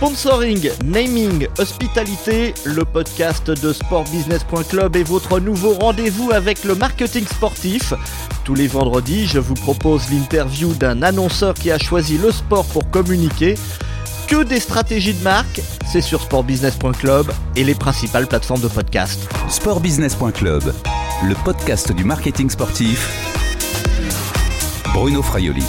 Sponsoring, naming, hospitalité, le podcast de sportbusiness.club est votre nouveau rendez-vous avec le marketing sportif. Tous les vendredis, je vous propose l'interview d'un annonceur qui a choisi le sport pour communiquer. Que des stratégies de marque, c'est sur sportbusiness.club et les principales plateformes de podcast. Sportbusiness.club, le podcast du marketing sportif. Bruno Fraioli.